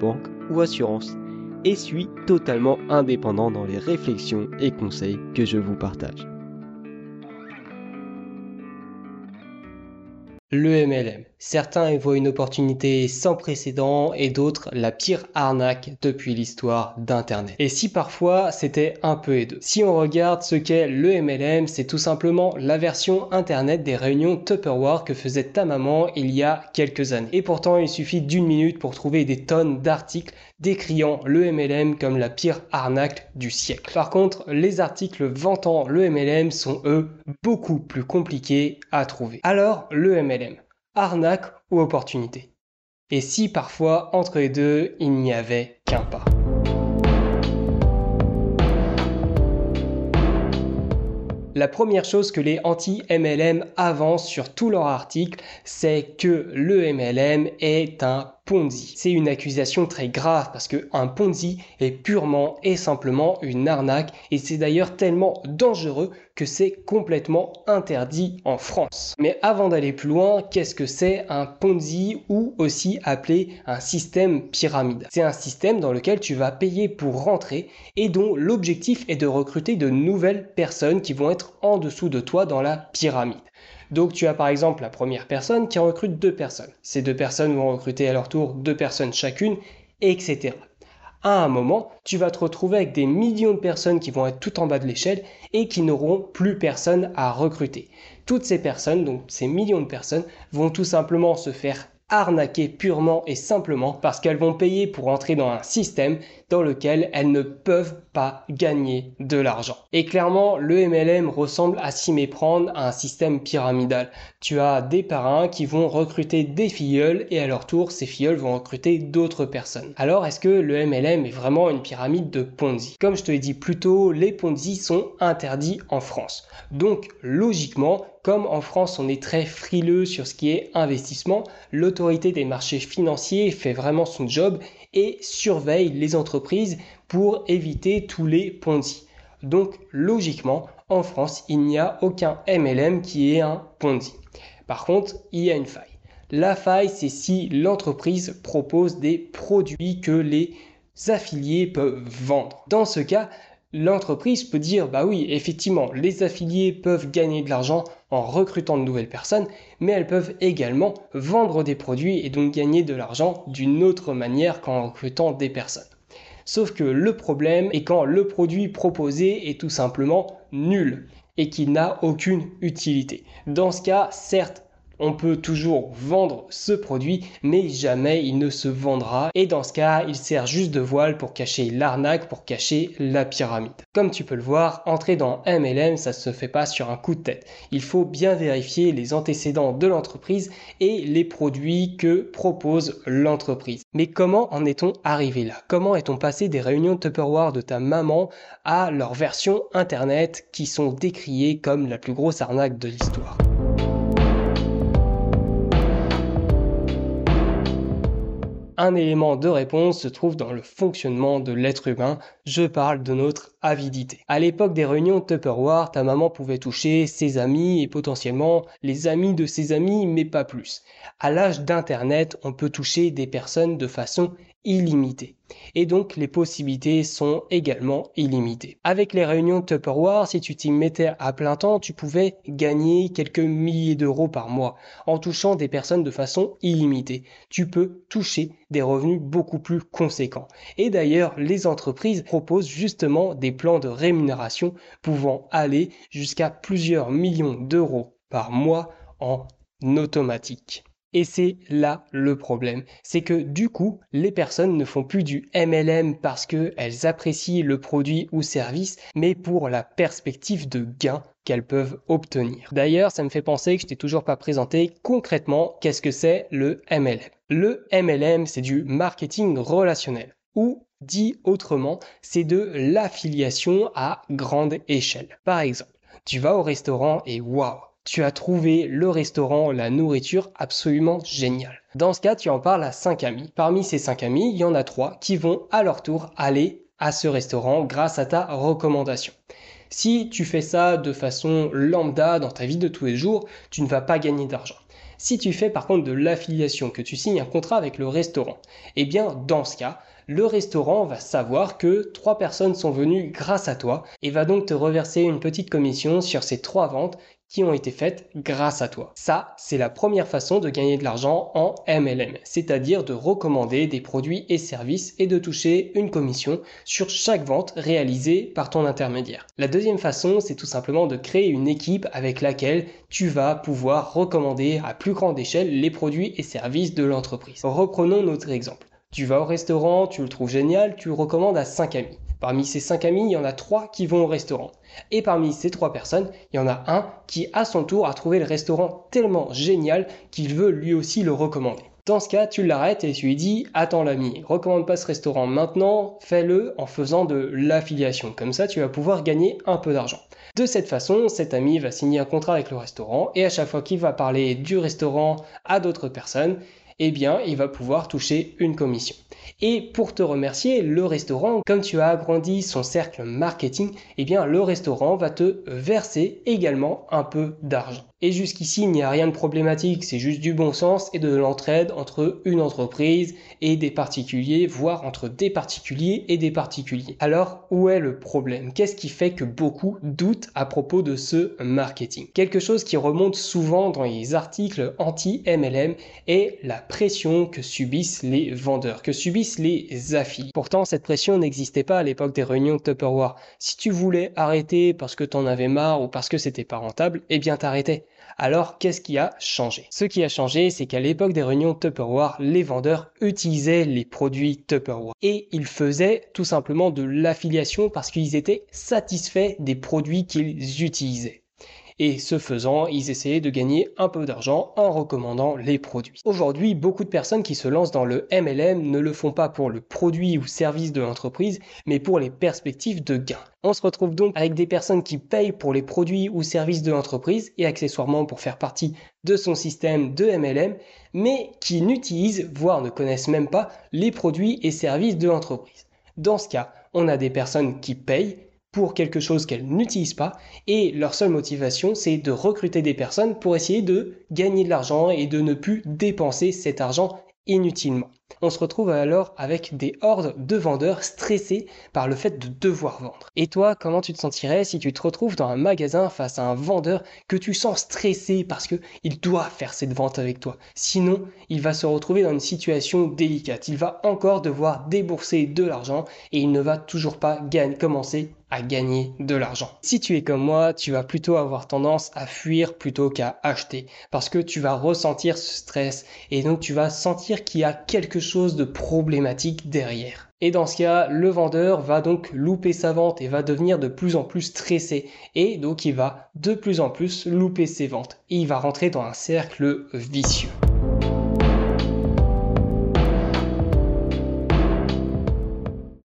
banque ou assurance, et suis totalement indépendant dans les réflexions et conseils que je vous partage. Le MLM. Certains y voient une opportunité sans précédent et d'autres la pire arnaque depuis l'histoire d'Internet. Et si parfois c'était un peu et. Si on regarde ce qu'est le MLM, c'est tout simplement la version Internet des réunions Tupperware que faisait ta maman il y a quelques années. Et pourtant, il suffit d'une minute pour trouver des tonnes d'articles décriant le MLM comme la pire arnaque du siècle. Par contre, les articles vantant le MLM sont eux beaucoup plus compliqués à trouver. Alors, le MLM, arnaque ou opportunité. Et si parfois, entre les deux, il n'y avait qu'un pas. La première chose que les anti-MLM avancent sur tous leurs articles, c'est que le MLM est un Ponzi. C'est une accusation très grave parce que un Ponzi est purement et simplement une arnaque et c'est d'ailleurs tellement dangereux que c'est complètement interdit en France. Mais avant d'aller plus loin, qu'est-ce que c'est un Ponzi ou aussi appelé un système pyramide? C'est un système dans lequel tu vas payer pour rentrer et dont l'objectif est de recruter de nouvelles personnes qui vont être en dessous de toi dans la pyramide. Donc tu as par exemple la première personne qui recrute deux personnes. Ces deux personnes vont recruter à leur tour deux personnes chacune, etc. À un moment, tu vas te retrouver avec des millions de personnes qui vont être tout en bas de l'échelle et qui n'auront plus personne à recruter. Toutes ces personnes, donc ces millions de personnes, vont tout simplement se faire arnaquer purement et simplement parce qu'elles vont payer pour entrer dans un système dans lequel elles ne peuvent pas gagner de l'argent. Et clairement, le MLM ressemble à s'y méprendre à un système pyramidal. Tu as des parrains qui vont recruter des filleuls et à leur tour, ces filleuls vont recruter d'autres personnes. Alors, est-ce que le MLM est vraiment une pyramide de Ponzi? Comme je te l'ai dit plus tôt, les Ponzi sont interdits en France. Donc, logiquement, comme en France on est très frileux sur ce qui est investissement, l'autorité des marchés financiers fait vraiment son job et surveille les entreprises pour éviter tous les Ponzi. Donc logiquement, en France, il n'y a aucun MLM qui est un Ponzi. Par contre, il y a une faille. La faille, c'est si l'entreprise propose des produits que les affiliés peuvent vendre. Dans ce cas, l'entreprise peut dire bah oui, effectivement, les affiliés peuvent gagner de l'argent en recrutant de nouvelles personnes, mais elles peuvent également vendre des produits et donc gagner de l'argent d'une autre manière qu'en recrutant des personnes. Sauf que le problème est quand le produit proposé est tout simplement nul et qu'il n'a aucune utilité. Dans ce cas, certes, on peut toujours vendre ce produit, mais jamais il ne se vendra. Et dans ce cas, il sert juste de voile pour cacher l'arnaque, pour cacher la pyramide. Comme tu peux le voir, entrer dans MLM, ça se fait pas sur un coup de tête. Il faut bien vérifier les antécédents de l'entreprise et les produits que propose l'entreprise. Mais comment en est-on arrivé là? Comment est-on passé des réunions Tupperware de ta maman à leur version internet qui sont décriées comme la plus grosse arnaque de l'histoire? Un élément de réponse se trouve dans le fonctionnement de l'être humain, je parle de notre avidité. À l'époque des réunions Tupperware, ta maman pouvait toucher ses amis et potentiellement les amis de ses amis, mais pas plus. À l'âge d'Internet, on peut toucher des personnes de façon illimitée. Et donc les possibilités sont également illimitées. Avec les réunions Tupperware, si tu t'y mettais à plein temps, tu pouvais gagner quelques milliers d'euros par mois en touchant des personnes de façon illimitée. Tu peux toucher des revenus beaucoup plus conséquents. Et d'ailleurs, les entreprises proposent justement des plans de rémunération pouvant aller jusqu'à plusieurs millions d'euros par mois en automatique. Et c'est là le problème. C'est que du coup, les personnes ne font plus du MLM parce qu'elles apprécient le produit ou service, mais pour la perspective de gain qu'elles peuvent obtenir. D'ailleurs, ça me fait penser que je t'ai toujours pas présenté concrètement qu'est-ce que c'est le MLM. Le MLM, c'est du marketing relationnel ou dit autrement, c'est de l'affiliation à grande échelle. Par exemple, tu vas au restaurant et waouh, tu as trouvé le restaurant, la nourriture absolument génial. Dans ce cas, tu en parles à 5 amis. Parmi ces 5 amis, il y en a 3 qui vont à leur tour aller à ce restaurant grâce à ta recommandation. Si tu fais ça de façon lambda dans ta vie de tous les jours, tu ne vas pas gagner d'argent. Si tu fais par contre de l'affiliation, que tu signes un contrat avec le restaurant, eh bien dans ce cas, le restaurant va savoir que trois personnes sont venues grâce à toi et va donc te reverser une petite commission sur ces trois ventes qui ont été faites grâce à toi. Ça, c'est la première façon de gagner de l'argent en MLM, c'est-à-dire de recommander des produits et services et de toucher une commission sur chaque vente réalisée par ton intermédiaire. La deuxième façon, c'est tout simplement de créer une équipe avec laquelle tu vas pouvoir recommander à plus grande échelle les produits et services de l'entreprise. Reprenons notre exemple. Tu vas au restaurant, tu le trouves génial, tu le recommandes à 5 amis. Parmi ces 5 amis, il y en a 3 qui vont au restaurant. Et parmi ces 3 personnes, il y en a un qui, à son tour, a trouvé le restaurant tellement génial qu'il veut lui aussi le recommander. Dans ce cas, tu l'arrêtes et tu lui dis Attends l'ami, recommande pas ce restaurant maintenant, fais-le en faisant de l'affiliation. Comme ça, tu vas pouvoir gagner un peu d'argent. De cette façon, cet ami va signer un contrat avec le restaurant et à chaque fois qu'il va parler du restaurant à d'autres personnes, eh bien, il va pouvoir toucher une commission. Et pour te remercier, le restaurant, comme tu as agrandi son cercle marketing, eh bien, le restaurant va te verser également un peu d'argent. Et jusqu'ici, il n'y a rien de problématique, c'est juste du bon sens et de l'entraide entre une entreprise et des particuliers, voire entre des particuliers et des particuliers. Alors, où est le problème? Qu'est-ce qui fait que beaucoup doutent à propos de ce marketing? Quelque chose qui remonte souvent dans les articles anti-MLM est la pression que subissent les vendeurs, que subissent les affiliés. Pourtant, cette pression n'existait pas à l'époque des réunions de Tupperware. Si tu voulais arrêter parce que t'en avais marre ou parce que c'était pas rentable, eh bien t'arrêtais. Alors qu'est-ce qui a changé? Ce qui a changé, c'est qu'à l'époque des réunions Tupperware, les vendeurs utilisaient les produits Tupperware. Et ils faisaient tout simplement de l'affiliation parce qu'ils étaient satisfaits des produits qu'ils utilisaient et ce faisant, ils essayaient de gagner un peu d'argent en recommandant les produits. Aujourd'hui, beaucoup de personnes qui se lancent dans le MLM ne le font pas pour le produit ou service de l'entreprise, mais pour les perspectives de gain. On se retrouve donc avec des personnes qui payent pour les produits ou services de l'entreprise et accessoirement pour faire partie de son système de MLM, mais qui n'utilisent, voire ne connaissent même pas, les produits et services de l'entreprise. Dans ce cas, on a des personnes qui payent pour quelque chose qu'elles n'utilisent pas et leur seule motivation c'est de recruter des personnes pour essayer de gagner de l'argent et de ne plus dépenser cet argent inutilement. On se retrouve alors avec des hordes de vendeurs stressés par le fait de devoir vendre. Et toi, comment tu te sentirais si tu te retrouves dans un magasin face à un vendeur que tu sens stressé parce que il doit faire cette vente avec toi? Sinon, il va se retrouver dans une situation délicate. Il va encore devoir débourser de l'argent et il ne va toujours pas commencer gagner de l'argent. Si tu es comme moi, tu vas plutôt avoir tendance à fuir plutôt qu'à acheter parce que tu vas ressentir ce stress et donc tu vas sentir qu'il y a quelque chose de problématique derrière. Et dans ce cas, le vendeur va donc louper sa vente et va devenir de plus en plus stressé. Et donc il va de plus en plus louper ses ventes. Et il va rentrer dans un cercle vicieux.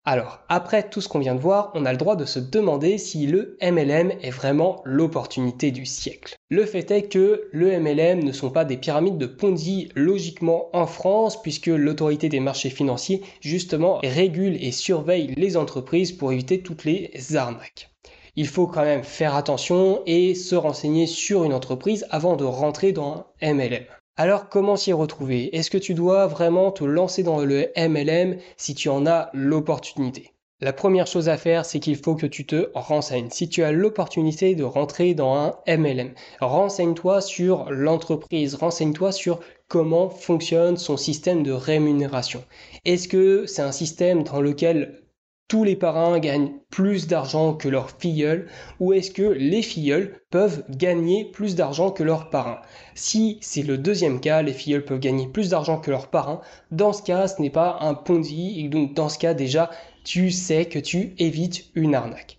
Alors, après tout ce qu'on vient de voir, on a le droit de se demander si le MLM est vraiment l'opportunité du siècle. Le fait est que le MLM ne sont pas des pyramides de Ponzi logiquement en France, puisque l'autorité des marchés financiers, justement, régule et surveille les entreprises pour éviter toutes les arnaques il faut quand même faire attention et se renseigner sur une entreprise avant de rentrer dans un MLM. Alors comment s'y retrouver? Est-ce que tu dois vraiment te lancer dans le MLM si tu en as l'opportunité? La première chose à faire, c'est qu'il faut que tu te renseignes. Si tu as l'opportunité de rentrer dans un MLM, renseigne-toi sur l'entreprise, renseigne-toi sur comment fonctionne son système de rémunération. Est-ce que c'est un système dans lequel tous les parrains gagnent plus d'argent que leurs filleuls ou est-ce que les filleuls peuvent gagner plus d'argent que leurs parrains? Si c'est le deuxième cas, les filleuls peuvent gagner plus d'argent que leurs parrains, dans ce cas, ce n'est pas un Ponzi et donc dans ce cas déjà, tu sais que tu évites une arnaque.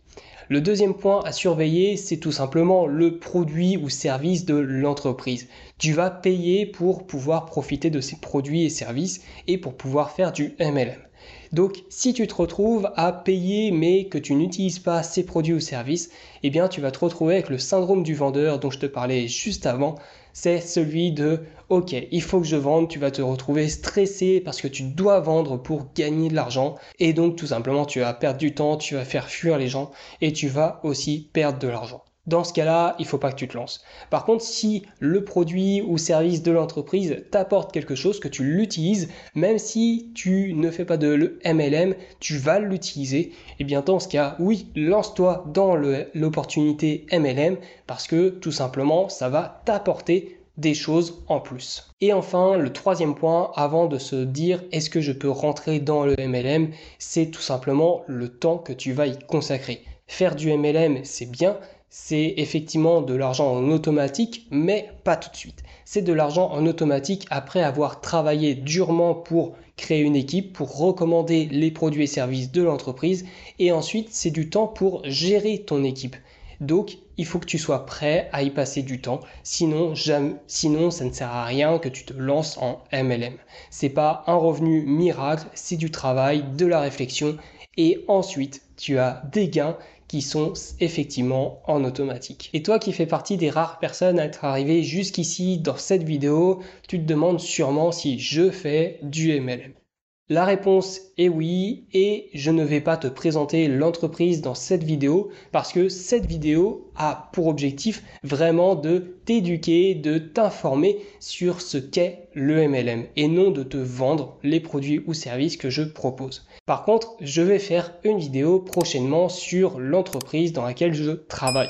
Le deuxième point à surveiller, c'est tout simplement le produit ou service de l'entreprise. Tu vas payer pour pouvoir profiter de ces produits et services et pour pouvoir faire du MLM. Donc si tu te retrouves à payer mais que tu n'utilises pas ces produits ou services, eh bien tu vas te retrouver avec le syndrome du vendeur dont je te parlais juste avant. C'est celui de OK, il faut que je vende, tu vas te retrouver stressé parce que tu dois vendre pour gagner de l'argent et donc tout simplement tu vas perdre du temps, tu vas faire fuir les gens et tu vas aussi perdre de l'argent. Dans ce cas-là, il ne faut pas que tu te lances. Par contre, si le produit ou service de l'entreprise t'apporte quelque chose, que tu l'utilises, même si tu ne fais pas de MLM, tu vas l'utiliser, et eh bien dans ce cas, oui, lance-toi dans l'opportunité MLM parce que tout simplement, ça va t'apporter des choses en plus. Et enfin, le troisième point, avant de se dire est-ce que je peux rentrer dans le MLM, c'est tout simplement le temps que tu vas y consacrer. Faire du MLM, c'est bien, c'est effectivement de l'argent en automatique, mais pas tout de suite. C'est de l'argent en automatique après avoir travaillé durement pour créer une équipe, pour recommander les produits et services de l'entreprise, et ensuite c'est du temps pour gérer ton équipe. Donc il faut que tu sois prêt à y passer du temps, sinon, ça ne sert à rien que tu te lances en MLM. C'est pas un revenu miracle, c'est du travail, de la réflexion, et ensuite tu as des gains qui sont effectivement en automatique. Et toi qui fais partie des rares personnes à être arrivé jusqu'ici dans cette vidéo, tu te demandes sûrement si je fais du MLM. La réponse est oui et je ne vais pas te présenter l'entreprise dans cette vidéo parce que cette vidéo a pour objectif vraiment de t'éduquer, de t'informer sur ce qu'est le MLM et non de te vendre les produits ou services que je propose. Par contre, je vais faire une vidéo prochainement sur l'entreprise dans laquelle je travaille.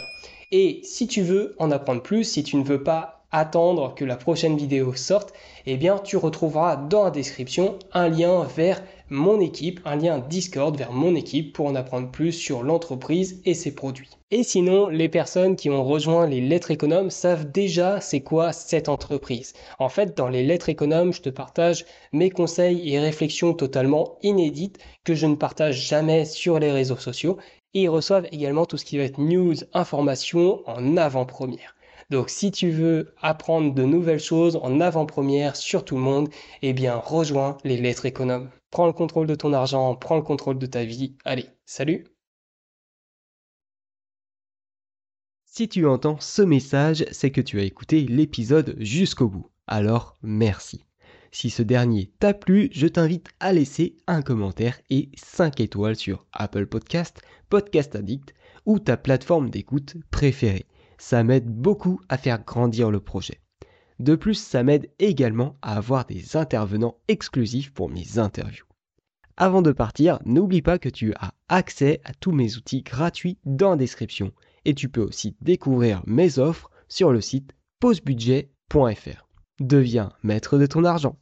Et si tu veux en apprendre plus, si tu ne veux pas attendre que la prochaine vidéo sorte, eh bien tu retrouveras dans la description un lien vers mon équipe, un lien Discord vers mon équipe pour en apprendre plus sur l'entreprise et ses produits. Et sinon, les personnes qui ont rejoint les lettres économes savent déjà c'est quoi cette entreprise. En fait, dans les lettres économes, je te partage mes conseils et réflexions totalement inédites que je ne partage jamais sur les réseaux sociaux. Et ils reçoivent également tout ce qui va être news, information en avant-première. Donc si tu veux apprendre de nouvelles choses en avant-première sur tout le monde, eh bien rejoins les lettres économes. Prends le contrôle de ton argent, prends le contrôle de ta vie. Allez, salut Si tu entends ce message, c'est que tu as écouté l'épisode jusqu'au bout. Alors merci. Si ce dernier t'a plu, je t'invite à laisser un commentaire et 5 étoiles sur Apple Podcast, Podcast Addict ou ta plateforme d'écoute préférée ça m'aide beaucoup à faire grandir le projet. De plus, ça m'aide également à avoir des intervenants exclusifs pour mes interviews. Avant de partir, n'oublie pas que tu as accès à tous mes outils gratuits dans la description et tu peux aussi découvrir mes offres sur le site pausebudget.fr. Deviens maître de ton argent.